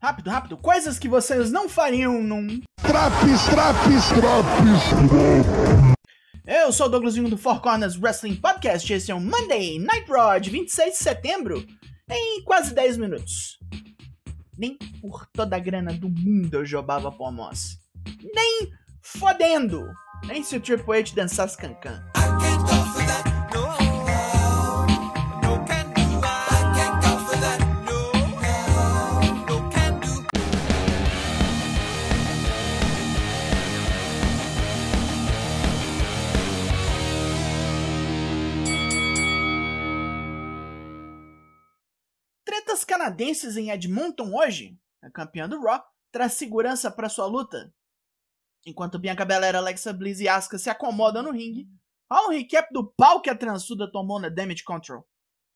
Rápido, rápido. Coisas que vocês não fariam num. Traps, traps, traps. Eu sou o Douglasinho do Four Corners Wrestling Podcast. Esse é o Monday Night Raw de 26 de setembro, em quase 10 minutos. Nem por toda a grana do mundo eu jogava almoço. Nem fodendo. Nem se o Triple H dançasse cancan. Tretas canadenses em Edmonton hoje. A campeã do Raw traz segurança para sua luta. Enquanto Bianca Belair, Alexa Bliss e Asuka se acomodam no ringue, há um recap do pau que a transuda tomou na Damage Control.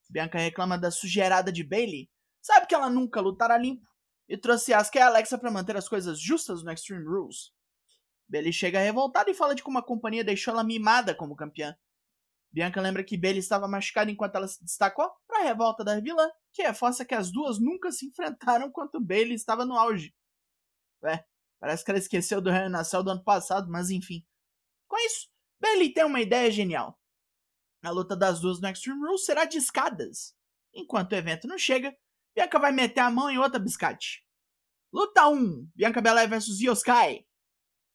Bianca reclama da sujeirada de Bailey, sabe que ela nunca lutará limpo, e trouxe Asuka e Alexa para manter as coisas justas no Extreme Rules. Bailey chega revoltada e fala de como a companhia deixou ela mimada como campeã. Bianca lembra que Bailey estava machucada enquanto ela se destacou para a revolta da vilã, que reforça que as duas nunca se enfrentaram enquanto Bailey estava no auge. Ué, parece que ela esqueceu do Hell in a Cell do ano passado, mas enfim. Com isso, Bailey tem uma ideia genial. A luta das duas no Extreme Rules será de escadas. Enquanto o evento não chega, Bianca vai meter a mão em outra biscate. Luta 1: Bianca Belair vs Yoskai.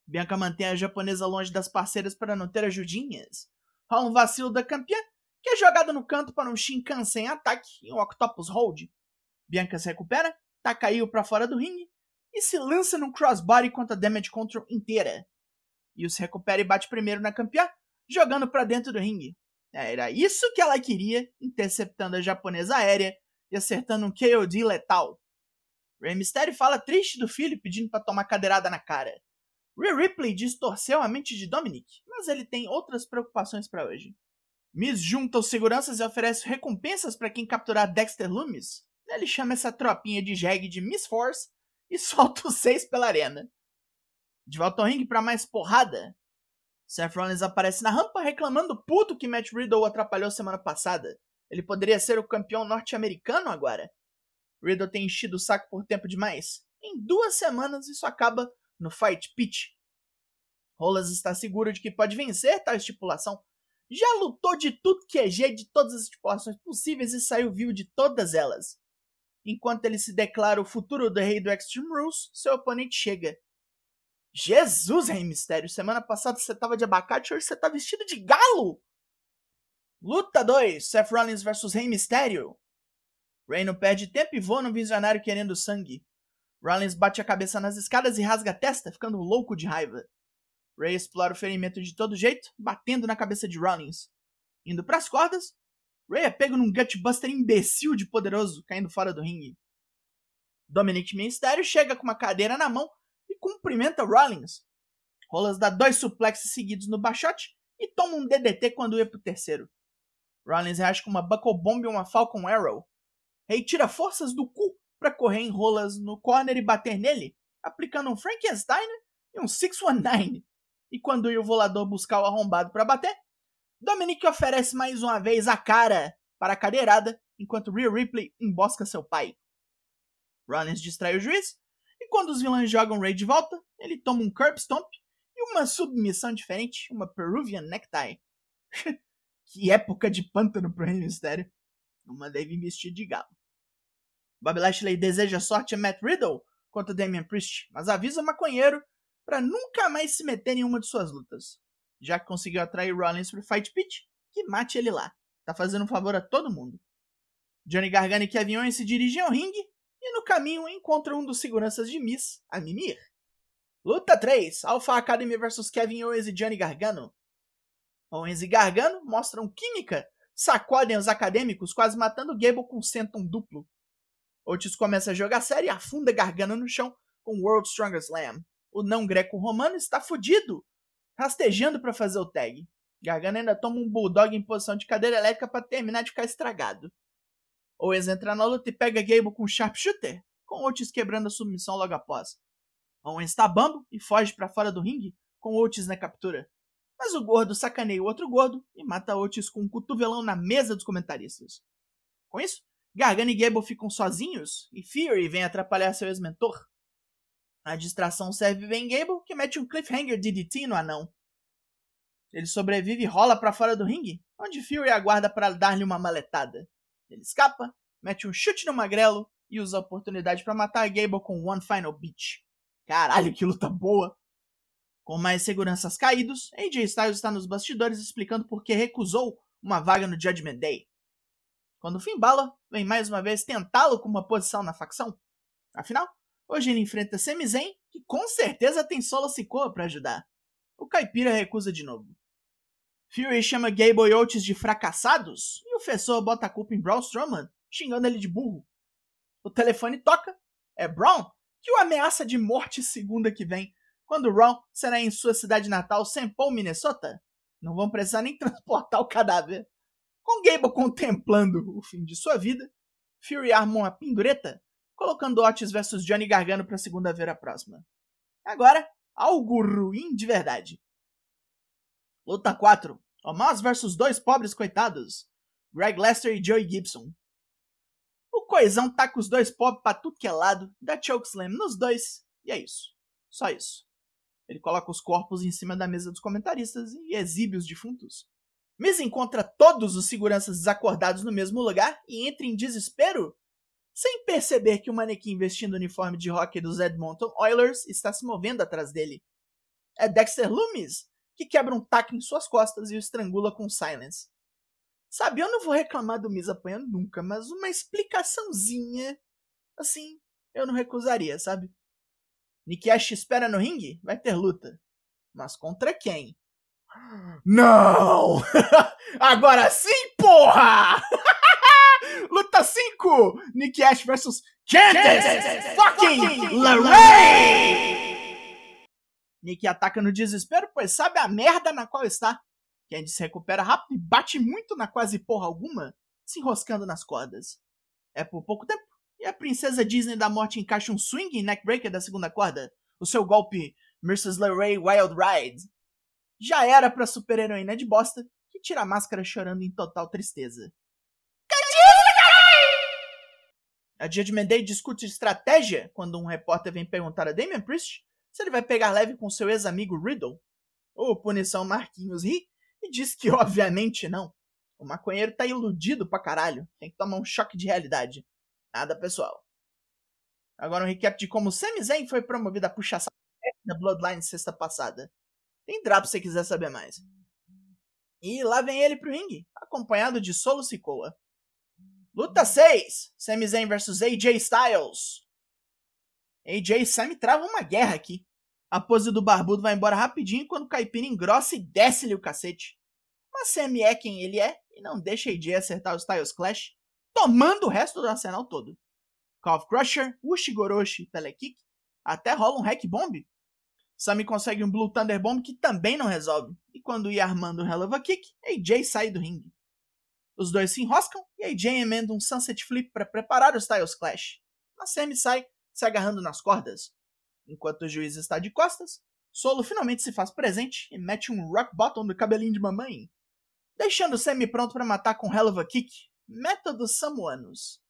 Bianca mantém a japonesa longe das parceiras para não ter ajudinhas. Há um vacilo da campeã, que é jogada no canto para um Shinkansen ataque e um Octopus Hold. Bianca se recupera, tá caiu para fora do ringue e se lança num crossbody contra a Damage Control inteira. E se recupera e bate primeiro na campeã, jogando para dentro do ringue. Era isso que ela queria, interceptando a japonesa aérea e acertando um KOD letal. Rey Mysterio fala triste do filho pedindo para tomar cadeirada na cara. Rhea Ripley distorceu a mente de Dominic, mas ele tem outras preocupações para hoje. Miz junta os seguranças e oferece recompensas para quem capturar Dexter Loomis. Ele chama essa tropinha de jegue de Miss Force e solta os seis pela arena. De volta ao ringue para mais porrada. Seth Rollins aparece na rampa reclamando puto que Matt Riddle atrapalhou semana passada. Ele poderia ser o campeão norte-americano agora. Riddle tem enchido o saco por tempo demais. Em duas semanas isso acaba no Fight Pitch. Rolas está seguro de que pode vencer tal estipulação. Já lutou de tudo que é jeito, de todas as estipulações possíveis e saiu vivo de todas elas. Enquanto ele se declara o futuro do rei do Extreme Rules, seu oponente chega. Jesus, Rei Mistério, semana passada você tava de abacate, hoje você tá vestido de galo! Luta 2, Seth Rollins vs Rei Mistério. Rey não perde tempo e voa no visionário querendo sangue. Rollins bate a cabeça nas escadas e rasga a testa, ficando louco de raiva. Ray explora o ferimento de todo jeito, batendo na cabeça de Rollins. Indo para as cordas, Ray é pego num gutbuster imbecil de poderoso, caindo fora do ringue. Dominic Mysterio chega com uma cadeira na mão e cumprimenta Rollins. Rollins dá dois suplexes seguidos no baixote e toma um DDT quando ia pro terceiro. Rollins reage com uma Buckle Bomb e uma Falcon Arrow. Ray tira forças do cu para correr em rolas no corner e bater nele, aplicando um Frankenstein e um 619. E quando o volador buscar o arrombado para bater, Dominic oferece mais uma vez a cara para a cadeirada, enquanto Rhea Ripley embosca seu pai. Rollins distrai o juiz, e quando os vilões jogam Ray de volta, ele toma um curb stomp e uma submissão diferente, uma Peruvian necktie. que época de pântano pro Rey Mysterio. Uma deve investir de galo. Bob Lashley deseja sorte a Matt Riddle contra Damian Priest, mas avisa o maconheiro para nunca mais se meter em uma de suas lutas. Já que conseguiu atrair Rollins pro Fight Pit, que mate ele lá. Tá fazendo um favor a todo mundo. Johnny Gargano e Kevin Owens se dirigem ao ringue e no caminho encontram um dos seguranças de Miss, a Mimir. Luta 3: Alpha Academy vs Kevin Owens e Johnny Gargano. Owens e Gargano mostram química, sacodem os acadêmicos, quase matando Gable com senton duplo. Otis começa a jogar sério e afunda Gargano no chão com World Strongest Slam. O não greco-romano está fudido, rastejando para fazer o tag. Gargano ainda toma um bulldog em posição de cadeira elétrica para terminar de ficar estragado. Owens entra na luta e pega Gable com um sharpshooter, com Otis quebrando a submissão logo após. Owens está bambo e foge para fora do ringue, com Otis na captura. Mas o gordo sacaneia o outro gordo e mata Otis com um cotovelão na mesa dos comentaristas. Com isso, Gargano e Gable ficam sozinhos e Fury vem atrapalhar seu ex-mentor. A distração serve bem Gable, que mete um cliffhanger DDT no anão. Ele sobrevive e rola para fora do ringue, onde Fury aguarda para dar-lhe uma maletada. Ele escapa, mete um chute no magrelo e usa a oportunidade para matar Gable com One Final Beat. Caralho, que luta boa! Com mais seguranças caídos, AJ Styles está nos bastidores explicando por que recusou uma vaga no Judgment Day. Quando Finn Balor vem mais uma vez tentá-lo com uma posição na facção. Afinal, hoje ele enfrenta Sami Zayn, que com certeza tem Solo Sikoa para ajudar. O Caipira recusa de novo. Fury chama Gable e Oates de fracassados e o Fessor bota a culpa em Braun Strowman, xingando ele de burro. O telefone toca, é Braun, que o ameaça de morte segunda que vem, quando Raw será em sua cidade natal, St. Paul, Minnesota. Não vão precisar nem transportar o cadáver. Com Gable contemplando o fim de sua vida, Fury arma uma pendureta, colocando Otis versus Johnny Gargano para segunda-feira próxima. Agora, algo ruim de verdade. Luta 4. Omos versus dois pobres coitados. Greg Lester e Joey Gibson. O coisão com os dois pobres pra tudo que é lado, dá chokeslam nos dois, e é isso. Só isso. Ele coloca os corpos em cima da mesa dos comentaristas e exibe os defuntos. Miz encontra todos os seguranças desacordados no mesmo lugar e entra em desespero, sem perceber que o manequim vestindo o uniforme de hockey dos Edmonton Oilers está se movendo atrás dele. É Dexter Loomis, que quebra um taco em suas costas e o estrangula com silence. Sabe, eu não vou reclamar do Miz apanhando nunca, mas uma explicaçãozinha, assim, eu não recusaria, sabe? Nick Ash espera no ringue? Vai ter luta. Mas contra quem? Não! Agora sim, porra! Luta 5! Nick Ash versus Candice fucking LeRae! Nick ataca no desespero, pois sabe a merda na qual está. Candice recupera rápido e bate muito na quase porra alguma, se enroscando nas cordas. É por pouco tempo, e a princesa Disney da morte encaixa um swing neckbreaker da segunda corda, o seu golpe Mrs. LeRae Wild Ride, já era pra super-heroína de bosta que tira a máscara chorando em total tristeza. A Judgment Day discute estratégia quando um repórter vem perguntar a Damian Priest se ele vai pegar leve com seu ex-amigo Riddle. O Punição Marquinhos ri e diz que obviamente não. O maconheiro tá iludido pra caralho. Tem que tomar um choque de realidade. Nada pessoal. Agora um recap de como Sami Zayn foi promovido a puxa-saco da Bloodline sexta passada. Entrar se você quiser saber mais. E lá vem ele pro ringue, acompanhado de Solo Sikoa. Luta 6: Sami Zayn vs AJ Styles. AJ e Sami travam uma guerra aqui. A pose do barbudo vai embora rapidinho quando o Caipira engrossa e desce-lhe o cacete. Mas Sami é quem ele é e não deixa AJ acertar o Styles Clash, tomando o resto do arsenal todo. Calf Crusher, Ushigoroshi, Telekick, até rola um Hack Bomb, Sami consegue um Blue Thunder Bomb que também não resolve. E quando ia armando o Hell of a Kick, AJ sai do ringue. Os dois se enroscam e AJ emenda um Sunset Flip para preparar o Styles Clash. Mas Sami sai se agarrando nas cordas. Enquanto o juiz está de costas, Solo finalmente se faz presente e mete um Rock Bottom no cabelinho de mamãe, deixando Sami pronto para matar com Hell of a Kick, métodos samuanos.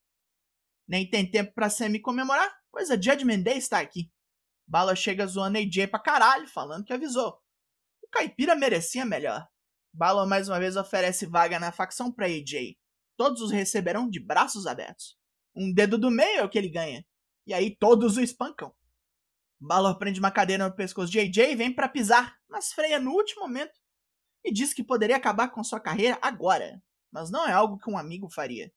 Nem tem tempo para Sami comemorar, pois a Judgment Day está aqui. Bala chega zoando AJ pra caralho, falando que avisou. O caipira merecia melhor. Bala mais uma vez oferece vaga na facção pra AJ. Todos os receberão de braços abertos. Um dedo do meio é o que ele ganha. E aí todos o espancam. Balor prende uma cadeira no pescoço de AJ e vem para pisar, mas freia no último momento e diz que poderia acabar com sua carreira agora, mas não é algo que um amigo faria.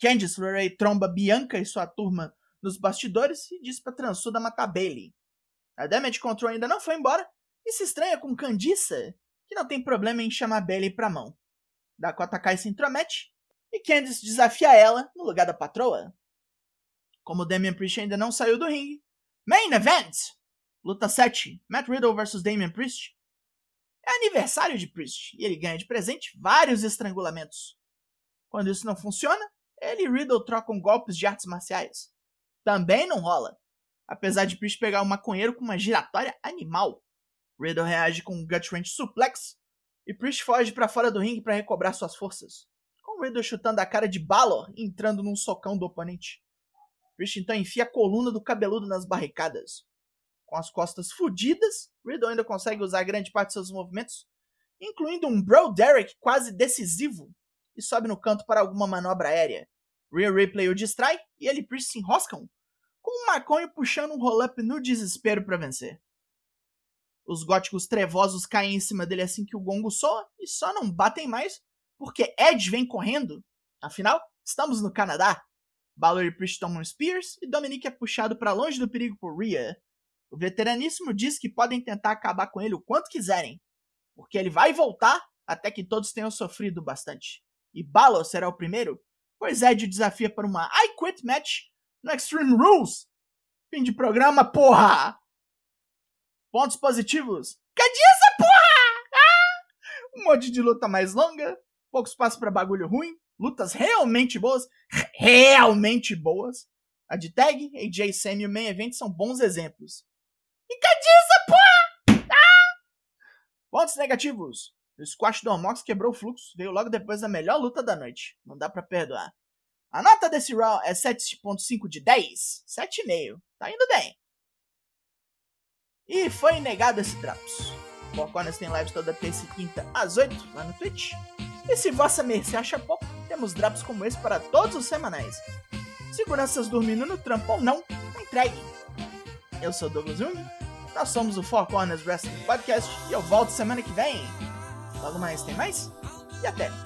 Candice LeRae tromba Bianca e sua turma nos bastidores e diz pra transuda matar Bailey. A Damage Control ainda não foi embora e se estranha com Candiça, que não tem problema em chamar Bailey pra mão. Dakota Kai se intromete e Candice desafia ela no lugar da patroa. Como Damian Priest ainda não saiu do ringue, Main Event! Luta 7, Matt Riddle vs Damian Priest. É aniversário de Priest e ele ganha de presente vários estrangulamentos. Quando isso não funciona, ele e Riddle trocam golpes de artes marciais também não rola. Apesar de Priest pegar um maconheiro com uma giratória animal. Riddle reage com um gut wrench suplex e Priest foge para fora do ringue para recobrar suas forças. Com Riddle chutando a cara de Balor entrando num socão do oponente. Priest então enfia a coluna do cabeludo nas barricadas. Com as costas fodidas, Riddle ainda consegue usar grande parte de seus movimentos, incluindo um Bro Derek quase decisivo, e sobe no canto para alguma manobra aérea. Rhea Ripley o distrai e ele e Priest se enroscam, com o Marconho puxando um roll-up no desespero para vencer. Os góticos trevosos caem em cima dele assim que o gongo soa e só não batem mais porque Edge vem correndo. Afinal, estamos no Canadá. Balor e Priest tomam Spears e Dominic é puxado para longe do perigo por Rhea. O veteraníssimo diz que podem tentar acabar com ele o quanto quiserem, porque ele vai voltar até que todos tenham sofrido bastante. E Balor será o primeiro, pois Edge o desafia para uma I Quit match no Extreme Rules. Fim de programa, porra! Pontos positivos. Cadê essa porra? Ah! Um monte de luta mais longa, pouco espaço para bagulho ruim, lutas realmente boas, realmente boas. A de Tag, AJ Sam e o Main Event são bons exemplos. E cadê essa porra? Ah! Pontos negativos. O squash do Amox quebrou o fluxo, veio logo depois da melhor luta da noite. Não dá para perdoar. A nota desse Raw é 7.5 de 10. 7,5. Tá indo bem. E foi negado esse Drops. Corners tem lives toda terça e quinta às 8 lá no Twitch. E se vossa mercê acha pouco, temos drops como esse para todos os semanais. Seguranças dormindo no trampo ou não, entregue. Eu sou Douglas Jung, nós somos o Four Corners Wrestling Podcast e eu volto semana que vem. Logo mais tem mais e até!